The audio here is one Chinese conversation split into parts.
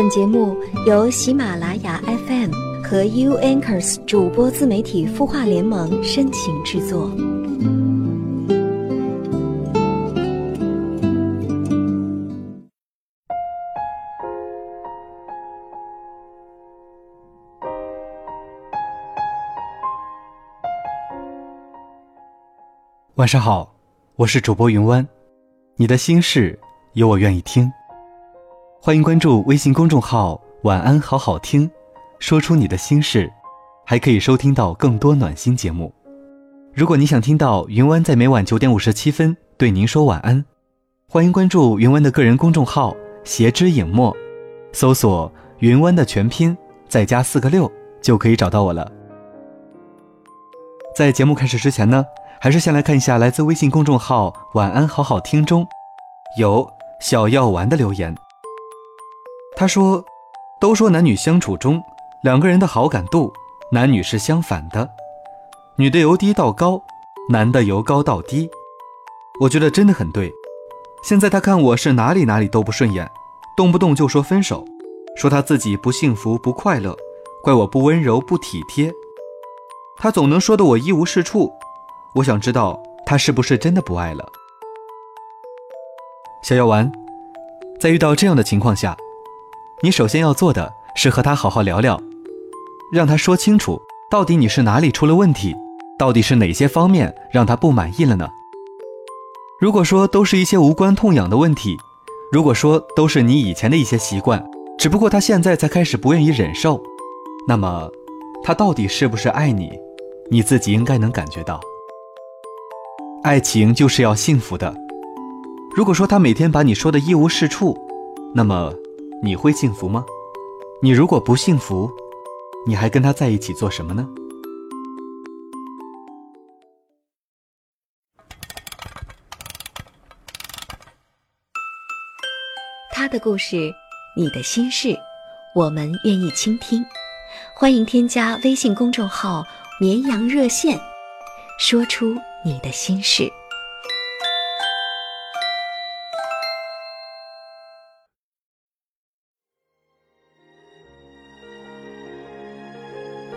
本节目由喜马拉雅 FM 和 U Anchors 主播自媒体孵化联盟深情制作。晚上好，我是主播云湾，你的心事有我愿意听。欢迎关注微信公众号“晚安好好听”，说出你的心事，还可以收听到更多暖心节目。如果你想听到云湾在每晚九点五十七分对您说晚安，欢迎关注云湾的个人公众号“斜之影墨”，搜索“云湾”的全拼再加四个六，就可以找到我了。在节目开始之前呢，还是先来看一下来自微信公众号“晚安好好听”中有小药丸的留言。他说：“都说男女相处中，两个人的好感度，男女是相反的，女的由低到高，男的由高到低。我觉得真的很对。现在他看我是哪里哪里都不顺眼，动不动就说分手，说他自己不幸福不快乐，怪我不温柔不体贴。他总能说的我一无是处。我想知道他是不是真的不爱了。小药丸，在遇到这样的情况下。”你首先要做的是和他好好聊聊，让他说清楚到底你是哪里出了问题，到底是哪些方面让他不满意了呢？如果说都是一些无关痛痒的问题，如果说都是你以前的一些习惯，只不过他现在才开始不愿意忍受，那么他到底是不是爱你？你自己应该能感觉到。爱情就是要幸福的。如果说他每天把你说的一无是处，那么。你会幸福吗？你如果不幸福，你还跟他在一起做什么呢？他的故事，你的心事，我们愿意倾听。欢迎添加微信公众号“绵羊热线”，说出你的心事。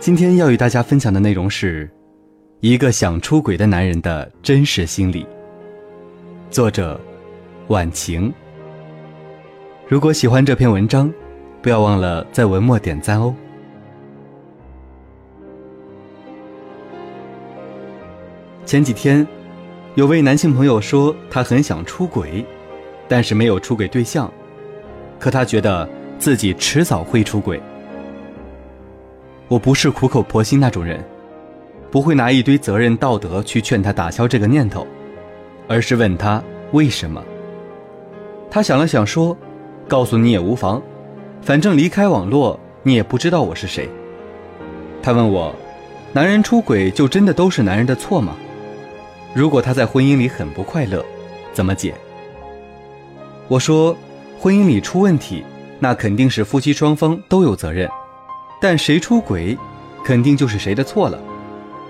今天要与大家分享的内容是，一个想出轨的男人的真实心理。作者：晚晴。如果喜欢这篇文章，不要忘了在文末点赞哦。前几天，有位男性朋友说他很想出轨，但是没有出轨对象，可他觉得自己迟早会出轨。我不是苦口婆心那种人，不会拿一堆责任道德去劝他打消这个念头，而是问他为什么。他想了想说：“告诉你也无妨，反正离开网络你也不知道我是谁。”他问我：“男人出轨就真的都是男人的错吗？如果他在婚姻里很不快乐，怎么解？”我说：“婚姻里出问题，那肯定是夫妻双方都有责任。”但谁出轨，肯定就是谁的错了。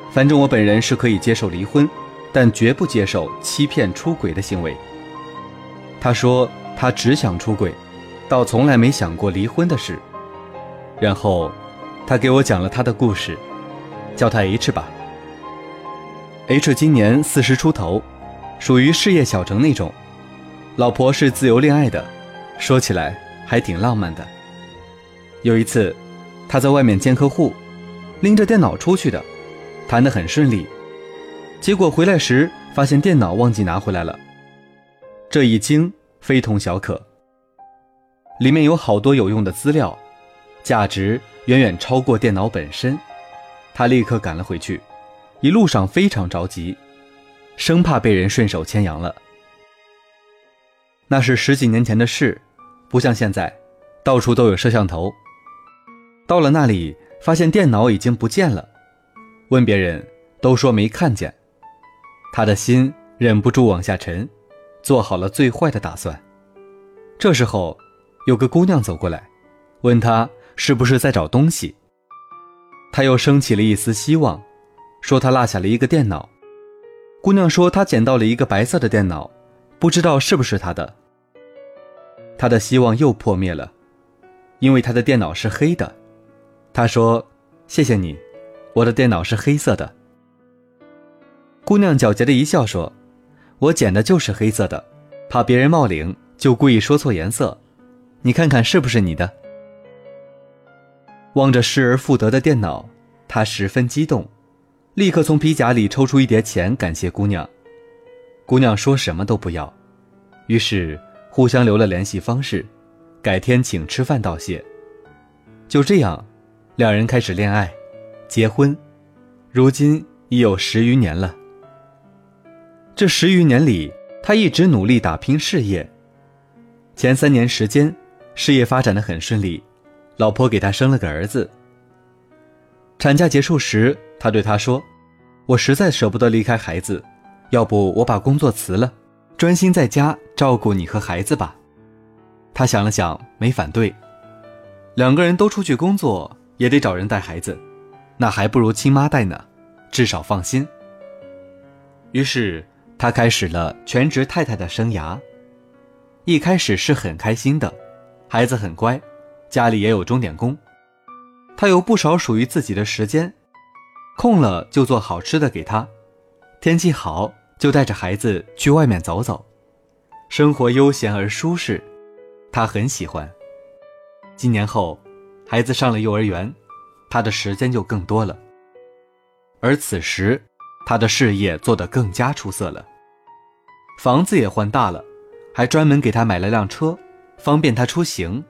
反正我本人是可以接受离婚，但绝不接受欺骗出轨的行为。他说他只想出轨，倒从来没想过离婚的事。然后，他给我讲了他的故事，叫他 H 吧。H 今年四十出头，属于事业小成那种，老婆是自由恋爱的，说起来还挺浪漫的。有一次。他在外面见客户，拎着电脑出去的，谈得很顺利。结果回来时发现电脑忘记拿回来了，这一惊非同小可。里面有好多有用的资料，价值远远超过电脑本身。他立刻赶了回去，一路上非常着急，生怕被人顺手牵羊了。那是十几年前的事，不像现在，到处都有摄像头。到了那里，发现电脑已经不见了。问别人，都说没看见。他的心忍不住往下沉，做好了最坏的打算。这时候，有个姑娘走过来，问他是不是在找东西。他又升起了一丝希望，说他落下了一个电脑。姑娘说她捡到了一个白色的电脑，不知道是不是他的。他的希望又破灭了。因为他的电脑是黑的。他说：“谢谢你，我的电脑是黑色的。”姑娘狡黠的一笑说：“我捡的就是黑色的，怕别人冒领，就故意说错颜色。你看看是不是你的？”望着失而复得的电脑，他十分激动，立刻从皮夹里抽出一叠钱感谢姑娘。姑娘说什么都不要，于是互相留了联系方式，改天请吃饭道谢。就这样，两人开始恋爱，结婚，如今已有十余年了。这十余年里，他一直努力打拼事业。前三年时间，事业发展的很顺利，老婆给他生了个儿子。产假结束时，他对他说：“我实在舍不得离开孩子，要不我把工作辞了，专心在家照顾你和孩子吧。”他想了想，没反对。两个人都出去工作，也得找人带孩子，那还不如亲妈带呢，至少放心。于是。他开始了全职太太的生涯，一开始是很开心的，孩子很乖，家里也有钟点工，他有不少属于自己的时间，空了就做好吃的给他，天气好就带着孩子去外面走走，生活悠闲而舒适，他很喜欢。几年后，孩子上了幼儿园，他的时间就更多了，而此时，他的事业做得更加出色了。房子也换大了，还专门给他买了辆车，方便他出行。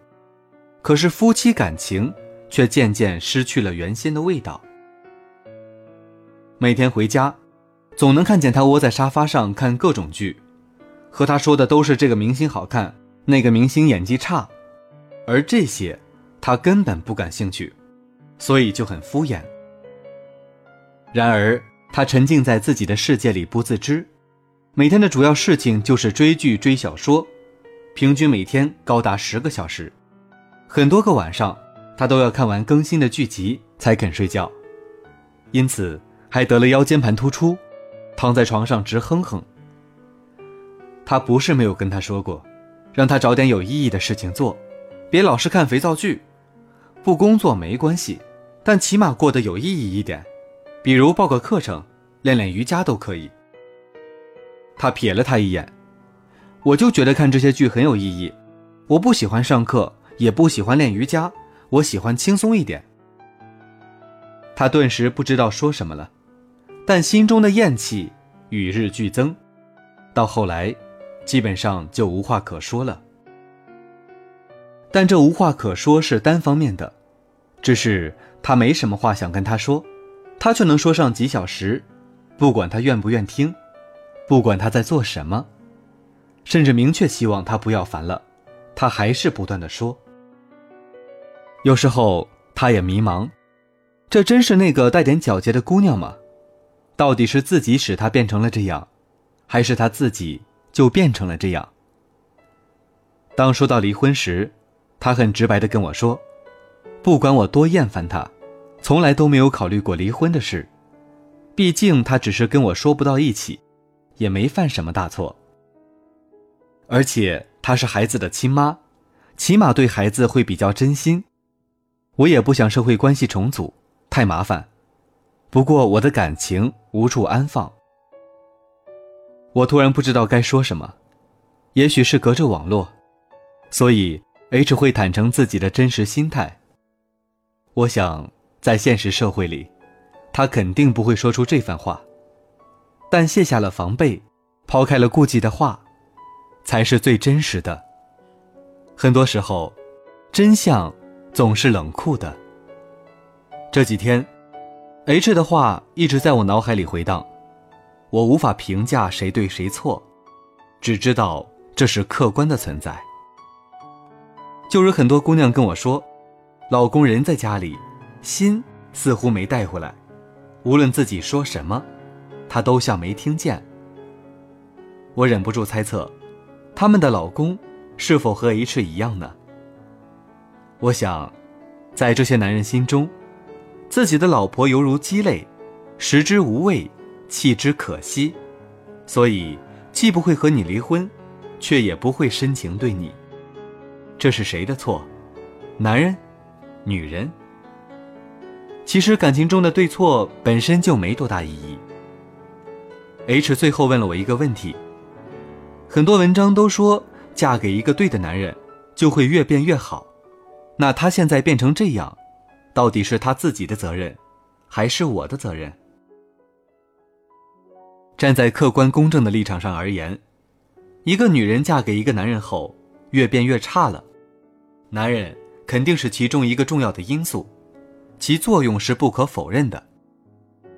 可是夫妻感情却渐渐失去了原先的味道。每天回家，总能看见他窝在沙发上看各种剧，和他说的都是这个明星好看，那个明星演技差，而这些他根本不感兴趣，所以就很敷衍。然而他沉浸在自己的世界里不自知。每天的主要事情就是追剧、追小说，平均每天高达十个小时，很多个晚上他都要看完更新的剧集才肯睡觉，因此还得了腰间盘突出，躺在床上直哼哼。他不是没有跟他说过，让他找点有意义的事情做，别老是看肥皂剧，不工作没关系，但起码过得有意义一点，比如报个课程，练练瑜伽都可以。他瞥了他一眼，我就觉得看这些剧很有意义。我不喜欢上课，也不喜欢练瑜伽，我喜欢轻松一点。他顿时不知道说什么了，但心中的厌弃与日俱增，到后来，基本上就无话可说了。但这无话可说是单方面的，只是他没什么话想跟他说，他却能说上几小时，不管他愿不愿听。不管他在做什么，甚至明确希望他不要烦了，他还是不断的说。有时候他也迷茫，这真是那个带点皎洁的姑娘吗？到底是自己使她变成了这样，还是她自己就变成了这样？当说到离婚时，他很直白的跟我说，不管我多厌烦他，从来都没有考虑过离婚的事，毕竟他只是跟我说不到一起。也没犯什么大错，而且她是孩子的亲妈，起码对孩子会比较真心。我也不想社会关系重组，太麻烦。不过我的感情无处安放。我突然不知道该说什么，也许是隔着网络，所以 H 会坦诚自己的真实心态。我想在现实社会里，他肯定不会说出这番话。但卸下了防备，抛开了顾忌的话，才是最真实的。很多时候，真相总是冷酷的。这几天，H 的话一直在我脑海里回荡。我无法评价谁对谁错，只知道这是客观的存在。就如很多姑娘跟我说，老公人在家里，心似乎没带回来，无论自己说什么。他都像没听见。我忍不住猜测，他们的老公是否和 H 一样呢？我想，在这些男人心中，自己的老婆犹如鸡肋，食之无味，弃之可惜，所以既不会和你离婚，却也不会深情对你。这是谁的错？男人、女人。其实感情中的对错本身就没多大意义。H 最后问了我一个问题：很多文章都说嫁给一个对的男人就会越变越好，那他现在变成这样，到底是他自己的责任，还是我的责任？站在客观公正的立场上而言，一个女人嫁给一个男人后越变越差了，男人肯定是其中一个重要的因素，其作用是不可否认的。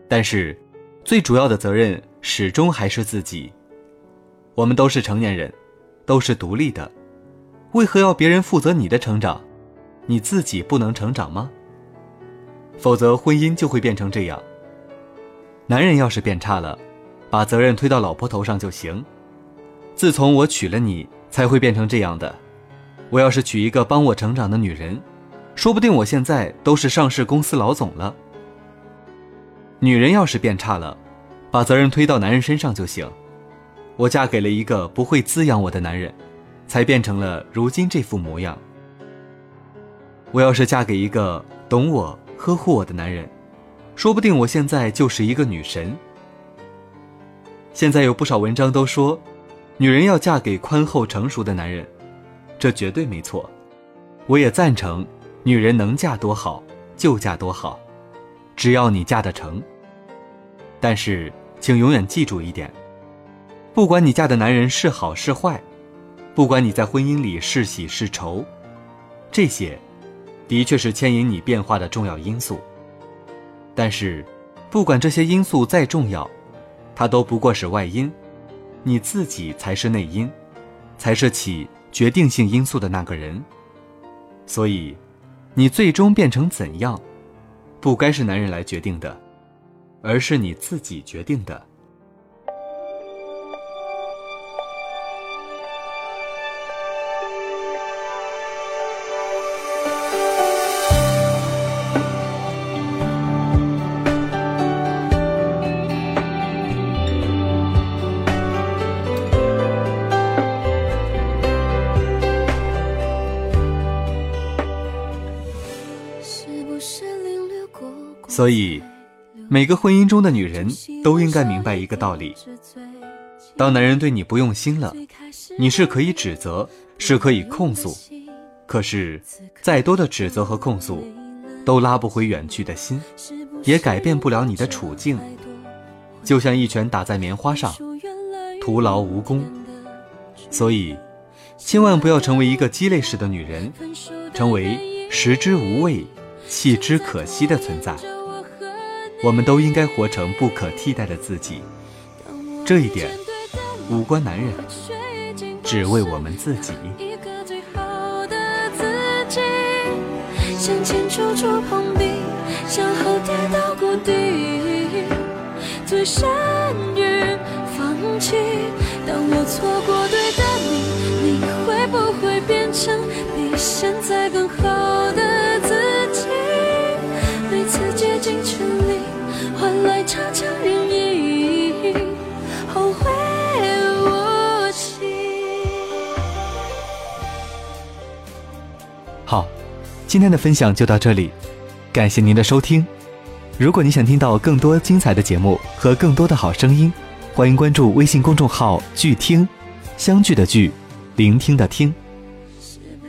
但是，最主要的责任始终还是自己。我们都是成年人，都是独立的，为何要别人负责你的成长？你自己不能成长吗？否则，婚姻就会变成这样。男人要是变差了。把责任推到老婆头上就行。自从我娶了你，才会变成这样的。我要是娶一个帮我成长的女人，说不定我现在都是上市公司老总了。女人要是变差了，把责任推到男人身上就行。我嫁给了一个不会滋养我的男人，才变成了如今这副模样。我要是嫁给一个懂我、呵护我的男人，说不定我现在就是一个女神。现在有不少文章都说，女人要嫁给宽厚成熟的男人，这绝对没错。我也赞成，女人能嫁多好就嫁多好，只要你嫁得成。但是，请永远记住一点：不管你嫁的男人是好是坏，不管你在婚姻里是喜是愁，这些，的确是牵引你变化的重要因素。但是，不管这些因素再重要，它都不过是外因，你自己才是内因，才是起决定性因素的那个人。所以，你最终变成怎样，不该是男人来决定的，而是你自己决定的。所以，每个婚姻中的女人都应该明白一个道理：当男人对你不用心了，你是可以指责，是可以控诉，可是再多的指责和控诉，都拉不回远去的心，也改变不了你的处境。就像一拳打在棉花上，徒劳无功。所以，千万不要成为一个鸡肋式的女人，成为食之无味，弃之可惜的存在。我们都应该活成不可替代的自己，这一点无关男人，只为我们自己。向前处处碰壁，向后跌到谷底，最善于放弃。当我错过对的你，你会不会变成比现在更好今天的分享就到这里，感谢您的收听。如果你想听到更多精彩的节目和更多的好声音，欢迎关注微信公众号“聚听”，相聚的聚，聆听的听。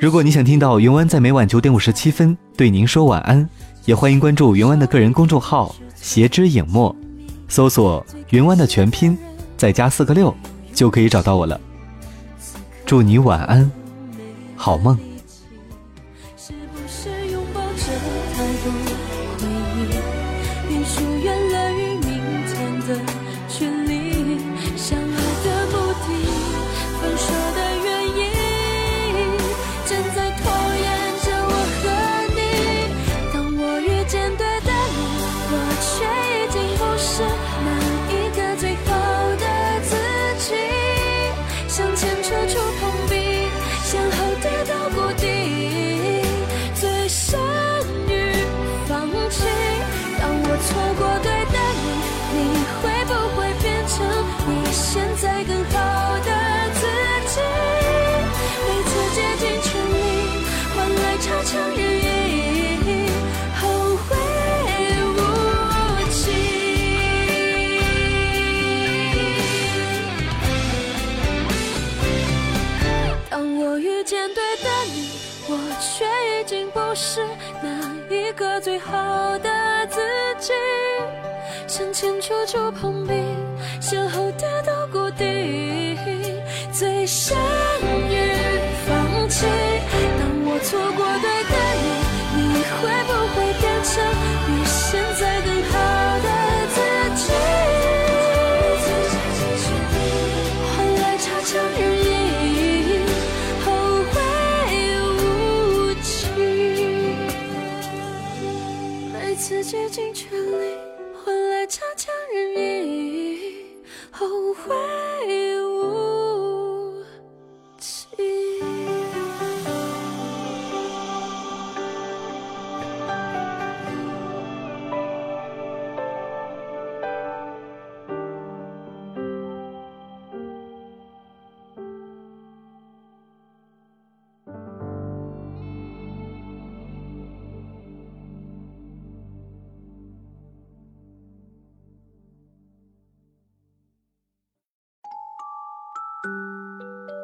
如果你想听到云湾在每晚九点五十七分对您说晚安，也欢迎关注云湾的个人公众号。斜之影墨，搜索“云湾”的全拼，再加四个六，就可以找到我了。祝你晚安，好梦。最好的自己。向前处处碰